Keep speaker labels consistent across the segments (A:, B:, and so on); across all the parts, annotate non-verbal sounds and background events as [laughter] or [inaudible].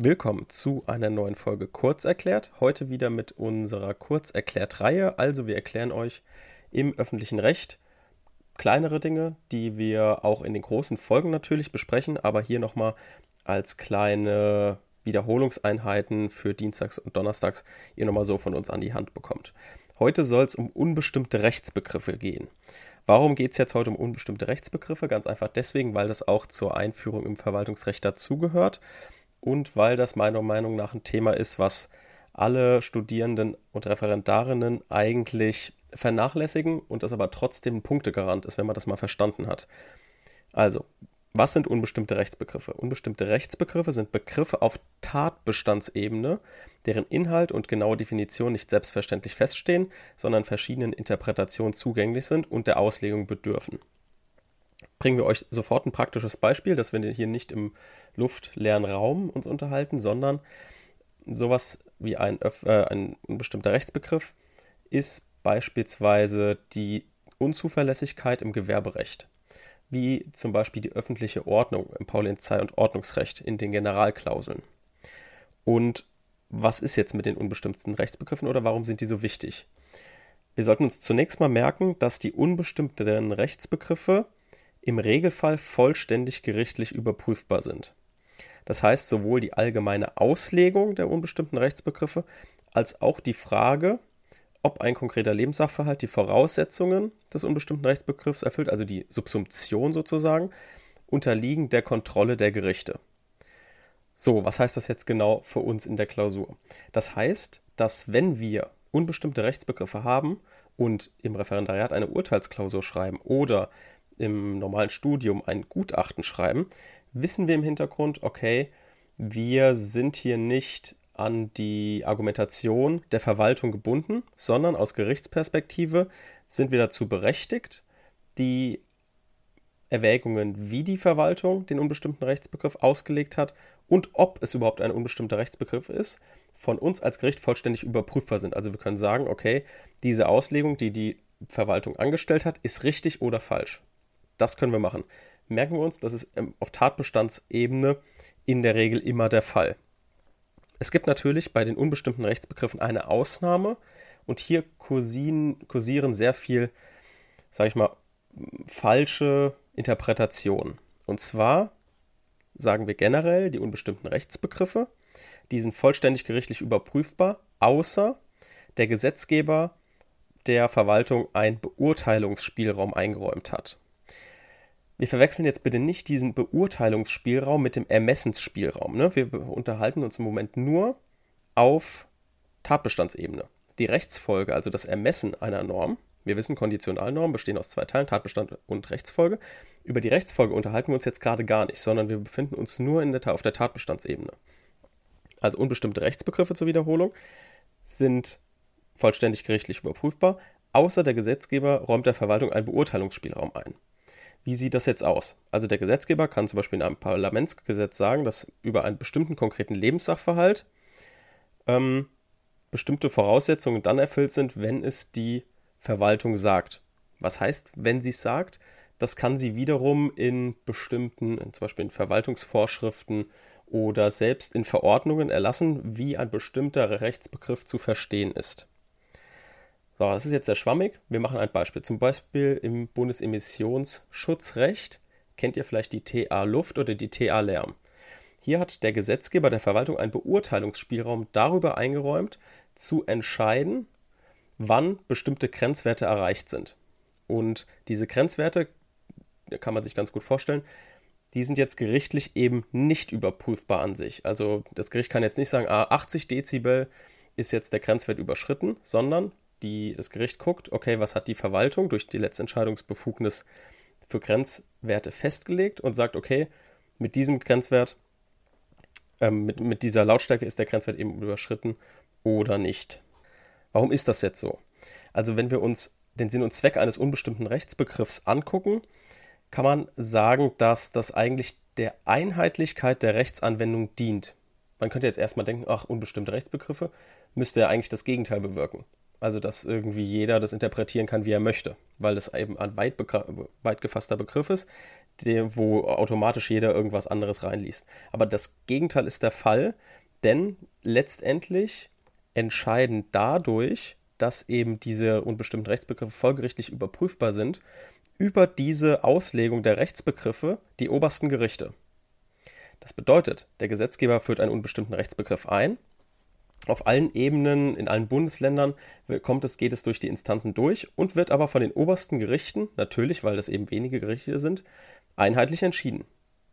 A: Willkommen zu einer neuen Folge Kurzerklärt. Heute wieder mit unserer Kurzerklärt-Reihe. Also wir erklären euch im öffentlichen Recht kleinere Dinge, die wir auch in den großen Folgen natürlich besprechen, aber hier nochmal als kleine Wiederholungseinheiten für Dienstags und Donnerstags ihr nochmal so von uns an die Hand bekommt. Heute soll es um unbestimmte Rechtsbegriffe gehen. Warum geht es jetzt heute um unbestimmte Rechtsbegriffe? Ganz einfach deswegen, weil das auch zur Einführung im Verwaltungsrecht dazugehört und weil das meiner Meinung nach ein Thema ist, was alle Studierenden und Referendarinnen eigentlich vernachlässigen und das aber trotzdem ein Punktegarant ist, wenn man das mal verstanden hat. Also, was sind unbestimmte Rechtsbegriffe? Unbestimmte Rechtsbegriffe sind Begriffe auf Tatbestandsebene, deren Inhalt und genaue Definition nicht selbstverständlich feststehen, sondern verschiedenen Interpretationen zugänglich sind und der Auslegung bedürfen bringen wir euch sofort ein praktisches Beispiel, dass wir hier nicht im luftleeren Raum uns unterhalten, sondern sowas wie ein, äh, ein, bestimmter Rechtsbegriff ist beispielsweise die Unzuverlässigkeit im Gewerberecht, wie zum Beispiel die öffentliche Ordnung im Polizei- und Ordnungsrecht in den Generalklauseln. Und was ist jetzt mit den unbestimmten Rechtsbegriffen oder warum sind die so wichtig? Wir sollten uns zunächst mal merken, dass die unbestimmten Rechtsbegriffe im Regelfall vollständig gerichtlich überprüfbar sind. Das heißt, sowohl die allgemeine Auslegung der unbestimmten Rechtsbegriffe als auch die Frage, ob ein konkreter Lebenssachverhalt die Voraussetzungen des unbestimmten Rechtsbegriffs erfüllt, also die Subsumption sozusagen, unterliegen der Kontrolle der Gerichte. So, was heißt das jetzt genau für uns in der Klausur? Das heißt, dass wenn wir unbestimmte Rechtsbegriffe haben und im Referendariat eine Urteilsklausur schreiben oder im normalen Studium ein Gutachten schreiben, wissen wir im Hintergrund, okay, wir sind hier nicht an die Argumentation der Verwaltung gebunden, sondern aus Gerichtsperspektive sind wir dazu berechtigt, die Erwägungen, wie die Verwaltung den unbestimmten Rechtsbegriff ausgelegt hat und ob es überhaupt ein unbestimmter Rechtsbegriff ist, von uns als Gericht vollständig überprüfbar sind. Also wir können sagen, okay, diese Auslegung, die die Verwaltung angestellt hat, ist richtig oder falsch. Das können wir machen. Merken wir uns, das ist ähm, auf Tatbestandsebene in der Regel immer der Fall. Es gibt natürlich bei den unbestimmten Rechtsbegriffen eine Ausnahme und hier kursieren, kursieren sehr viel, sage ich mal, falsche Interpretationen. Und zwar sagen wir generell, die unbestimmten Rechtsbegriffe, die sind vollständig gerichtlich überprüfbar, außer der Gesetzgeber der Verwaltung einen Beurteilungsspielraum eingeräumt hat. Wir verwechseln jetzt bitte nicht diesen Beurteilungsspielraum mit dem Ermessensspielraum. Ne? Wir unterhalten uns im Moment nur auf Tatbestandsebene. Die Rechtsfolge, also das Ermessen einer Norm, wir wissen, Konditionalnormen bestehen aus zwei Teilen, Tatbestand und Rechtsfolge. Über die Rechtsfolge unterhalten wir uns jetzt gerade gar nicht, sondern wir befinden uns nur der, auf der Tatbestandsebene. Also unbestimmte Rechtsbegriffe zur Wiederholung sind vollständig gerichtlich überprüfbar, außer der Gesetzgeber räumt der Verwaltung einen Beurteilungsspielraum ein. Wie sieht das jetzt aus? Also der Gesetzgeber kann zum Beispiel in einem Parlamentsgesetz sagen, dass über einen bestimmten konkreten Lebenssachverhalt ähm, bestimmte Voraussetzungen dann erfüllt sind, wenn es die Verwaltung sagt. Was heißt, wenn sie es sagt? Das kann sie wiederum in bestimmten, zum Beispiel in Verwaltungsvorschriften oder selbst in Verordnungen erlassen, wie ein bestimmter Rechtsbegriff zu verstehen ist. So, das ist jetzt sehr schwammig. Wir machen ein Beispiel. Zum Beispiel im Bundesemissionsschutzrecht kennt ihr vielleicht die TA Luft oder die TA Lärm. Hier hat der Gesetzgeber der Verwaltung einen Beurteilungsspielraum darüber eingeräumt, zu entscheiden, wann bestimmte Grenzwerte erreicht sind. Und diese Grenzwerte, kann man sich ganz gut vorstellen, die sind jetzt gerichtlich eben nicht überprüfbar an sich. Also das Gericht kann jetzt nicht sagen, ah, 80 Dezibel ist jetzt der Grenzwert überschritten, sondern die, das Gericht guckt, okay, was hat die Verwaltung durch die Letztentscheidungsbefugnis für Grenzwerte festgelegt und sagt, okay, mit diesem Grenzwert, ähm, mit, mit dieser Lautstärke ist der Grenzwert eben überschritten oder nicht. Warum ist das jetzt so? Also wenn wir uns den Sinn und Zweck eines unbestimmten Rechtsbegriffs angucken, kann man sagen, dass das eigentlich der Einheitlichkeit der Rechtsanwendung dient. Man könnte jetzt erstmal denken, ach, unbestimmte Rechtsbegriffe, müsste ja eigentlich das Gegenteil bewirken. Also, dass irgendwie jeder das interpretieren kann, wie er möchte, weil das eben ein weit, weit gefasster Begriff ist, wo automatisch jeder irgendwas anderes reinliest. Aber das Gegenteil ist der Fall, denn letztendlich entscheiden dadurch, dass eben diese unbestimmten Rechtsbegriffe folgerichtlich überprüfbar sind, über diese Auslegung der Rechtsbegriffe die obersten Gerichte. Das bedeutet, der Gesetzgeber führt einen unbestimmten Rechtsbegriff ein. Auf allen Ebenen, in allen Bundesländern kommt es, geht es durch die Instanzen durch und wird aber von den obersten Gerichten, natürlich, weil das eben wenige Gerichte sind, einheitlich entschieden.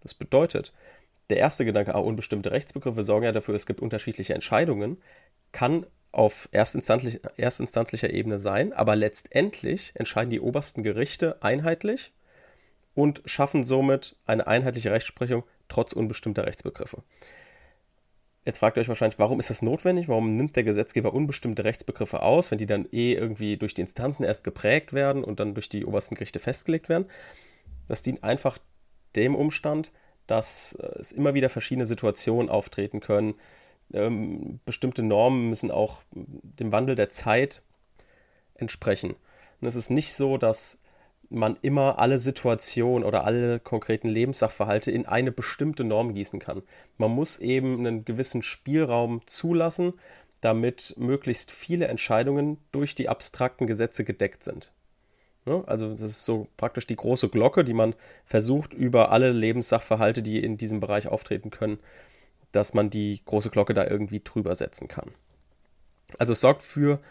A: Das bedeutet, der erste Gedanke, ah, unbestimmte Rechtsbegriffe sorgen ja dafür, es gibt unterschiedliche Entscheidungen, kann auf erstinstanzlich, erstinstanzlicher Ebene sein, aber letztendlich entscheiden die obersten Gerichte einheitlich und schaffen somit eine einheitliche Rechtsprechung trotz unbestimmter Rechtsbegriffe. Jetzt fragt ihr euch wahrscheinlich, warum ist das notwendig? Warum nimmt der Gesetzgeber unbestimmte Rechtsbegriffe aus, wenn die dann eh irgendwie durch die Instanzen erst geprägt werden und dann durch die obersten Gerichte festgelegt werden? Das dient einfach dem Umstand, dass äh, es immer wieder verschiedene Situationen auftreten können, ähm, bestimmte Normen müssen auch dem Wandel der Zeit entsprechen. Und es ist nicht so, dass man immer alle Situationen oder alle konkreten Lebenssachverhalte in eine bestimmte Norm gießen kann. Man muss eben einen gewissen Spielraum zulassen, damit möglichst viele Entscheidungen durch die abstrakten Gesetze gedeckt sind. Ne? Also das ist so praktisch die große Glocke, die man versucht, über alle Lebenssachverhalte, die in diesem Bereich auftreten können, dass man die große Glocke da irgendwie drüber setzen kann. Also es sorgt für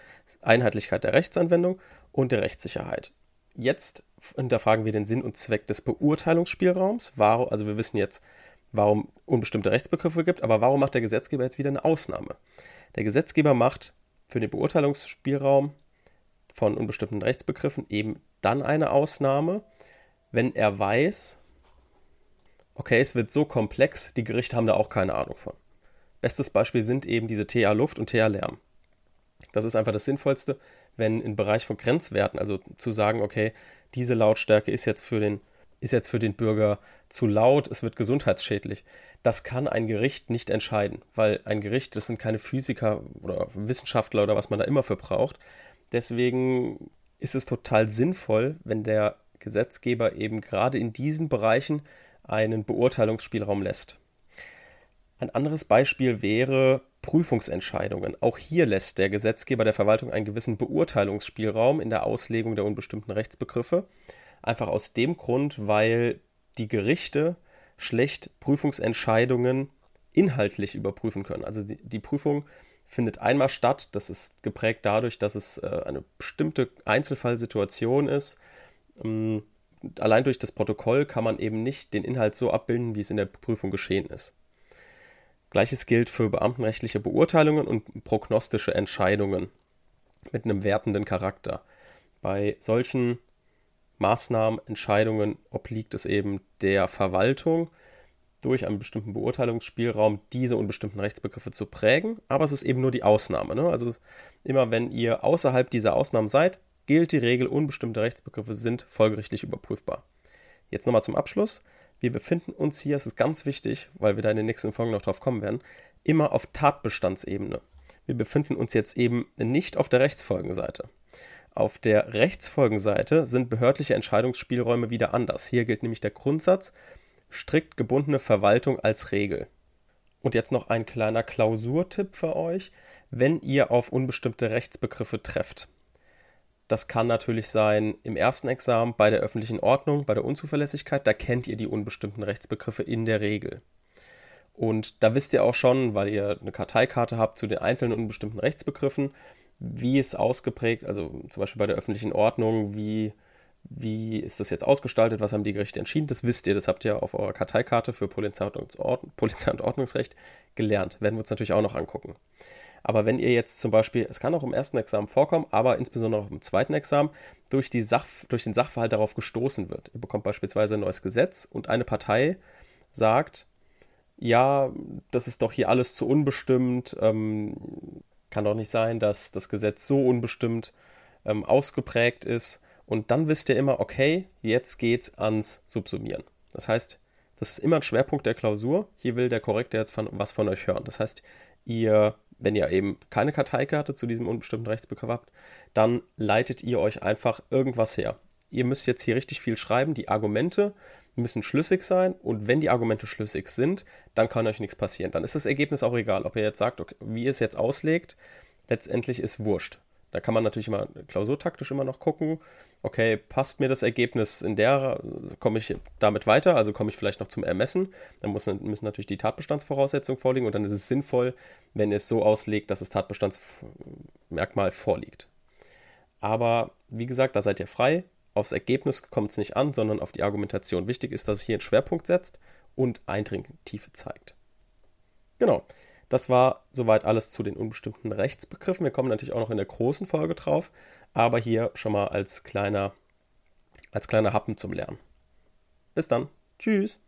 A: Einheitlichkeit der Rechtsanwendung und der Rechtssicherheit. Jetzt hinterfragen wir den Sinn und Zweck des Beurteilungsspielraums. Warum, also wir wissen jetzt, warum unbestimmte Rechtsbegriffe gibt, aber warum macht der Gesetzgeber jetzt wieder eine Ausnahme? Der Gesetzgeber macht für den Beurteilungsspielraum von unbestimmten Rechtsbegriffen eben dann eine Ausnahme, wenn er weiß, okay, es wird so komplex, die Gerichte haben da auch keine Ahnung von. Bestes Beispiel sind eben diese TA Luft und TA Lärm. Das ist einfach das Sinnvollste, wenn im Bereich von Grenzwerten, also zu sagen, okay, diese Lautstärke ist jetzt für den, ist jetzt für den Bürger zu laut, es wird gesundheitsschädlich. Das kann ein Gericht nicht entscheiden, weil ein Gericht, das sind keine Physiker oder Wissenschaftler oder was man da immer für braucht. Deswegen ist es total sinnvoll, wenn der Gesetzgeber eben gerade in diesen Bereichen einen Beurteilungsspielraum lässt. Ein anderes Beispiel wäre Prüfungsentscheidungen. Auch hier lässt der Gesetzgeber der Verwaltung einen gewissen Beurteilungsspielraum in der Auslegung der unbestimmten Rechtsbegriffe. Einfach aus dem Grund, weil die Gerichte schlecht Prüfungsentscheidungen inhaltlich überprüfen können. Also die, die Prüfung findet einmal statt. Das ist geprägt dadurch, dass es äh, eine bestimmte Einzelfallsituation ist. Ähm, allein durch das Protokoll kann man eben nicht den Inhalt so abbilden, wie es in der Prüfung geschehen ist. Gleiches gilt für beamtenrechtliche Beurteilungen und prognostische Entscheidungen mit einem wertenden Charakter. Bei solchen Maßnahmen, Entscheidungen obliegt es eben der Verwaltung, durch einen bestimmten Beurteilungsspielraum diese unbestimmten Rechtsbegriffe zu prägen, aber es ist eben nur die Ausnahme. Ne? Also immer wenn ihr außerhalb dieser Ausnahmen seid, gilt die Regel, unbestimmte Rechtsbegriffe sind folgerichtlich überprüfbar. Jetzt nochmal zum Abschluss. Wir befinden uns hier, es ist ganz wichtig, weil wir da in den nächsten Folgen noch drauf kommen werden, immer auf Tatbestandsebene. Wir befinden uns jetzt eben nicht auf der Rechtsfolgenseite. Auf der Rechtsfolgenseite sind behördliche Entscheidungsspielräume wieder anders. Hier gilt nämlich der Grundsatz, strikt gebundene Verwaltung als Regel. Und jetzt noch ein kleiner Klausurtipp für euch, wenn ihr auf unbestimmte Rechtsbegriffe trefft. Das kann natürlich sein im ersten Examen bei der öffentlichen Ordnung, bei der Unzuverlässigkeit. Da kennt ihr die unbestimmten Rechtsbegriffe in der Regel. Und da wisst ihr auch schon, weil ihr eine Karteikarte habt zu den einzelnen unbestimmten Rechtsbegriffen, wie es ausgeprägt, also zum Beispiel bei der öffentlichen Ordnung, wie, wie ist das jetzt ausgestaltet, was haben die Gerichte entschieden, das wisst ihr, das habt ihr auf eurer Karteikarte für Polizei und, [laughs] Polizei und Ordnungsrecht gelernt. Werden wir uns natürlich auch noch angucken. Aber wenn ihr jetzt zum Beispiel, es kann auch im ersten Examen vorkommen, aber insbesondere auch im zweiten Examen, durch, die Sach, durch den Sachverhalt darauf gestoßen wird. Ihr bekommt beispielsweise ein neues Gesetz und eine Partei sagt, ja, das ist doch hier alles zu unbestimmt, ähm, kann doch nicht sein, dass das Gesetz so unbestimmt ähm, ausgeprägt ist. Und dann wisst ihr immer, okay, jetzt geht's ans Subsumieren. Das heißt, das ist immer ein Schwerpunkt der Klausur. Hier will der Korrektor jetzt von, was von euch hören. Das heißt, ihr wenn ihr eben keine Karteikarte zu diesem unbestimmten Rechtsbegriff habt, dann leitet ihr euch einfach irgendwas her. Ihr müsst jetzt hier richtig viel schreiben. Die Argumente müssen schlüssig sein und wenn die Argumente schlüssig sind, dann kann euch nichts passieren. Dann ist das Ergebnis auch egal, ob ihr jetzt sagt, okay, wie ihr es jetzt auslegt, letztendlich ist wurscht. Da kann man natürlich immer klausurtaktisch immer noch gucken, okay, passt mir das Ergebnis in der, komme ich damit weiter, also komme ich vielleicht noch zum Ermessen. Dann muss, müssen natürlich die Tatbestandsvoraussetzungen vorliegen und dann ist es sinnvoll, wenn es so auslegt, dass das Tatbestandsmerkmal vorliegt. Aber wie gesagt, da seid ihr frei. Aufs Ergebnis kommt es nicht an, sondern auf die Argumentation. Wichtig ist, dass es hier einen Schwerpunkt setzt und Eindringtiefe zeigt. Genau. Das war soweit alles zu den unbestimmten Rechtsbegriffen. Wir kommen natürlich auch noch in der großen Folge drauf, aber hier schon mal als kleiner, als kleiner Happen zum Lernen. Bis dann. Tschüss.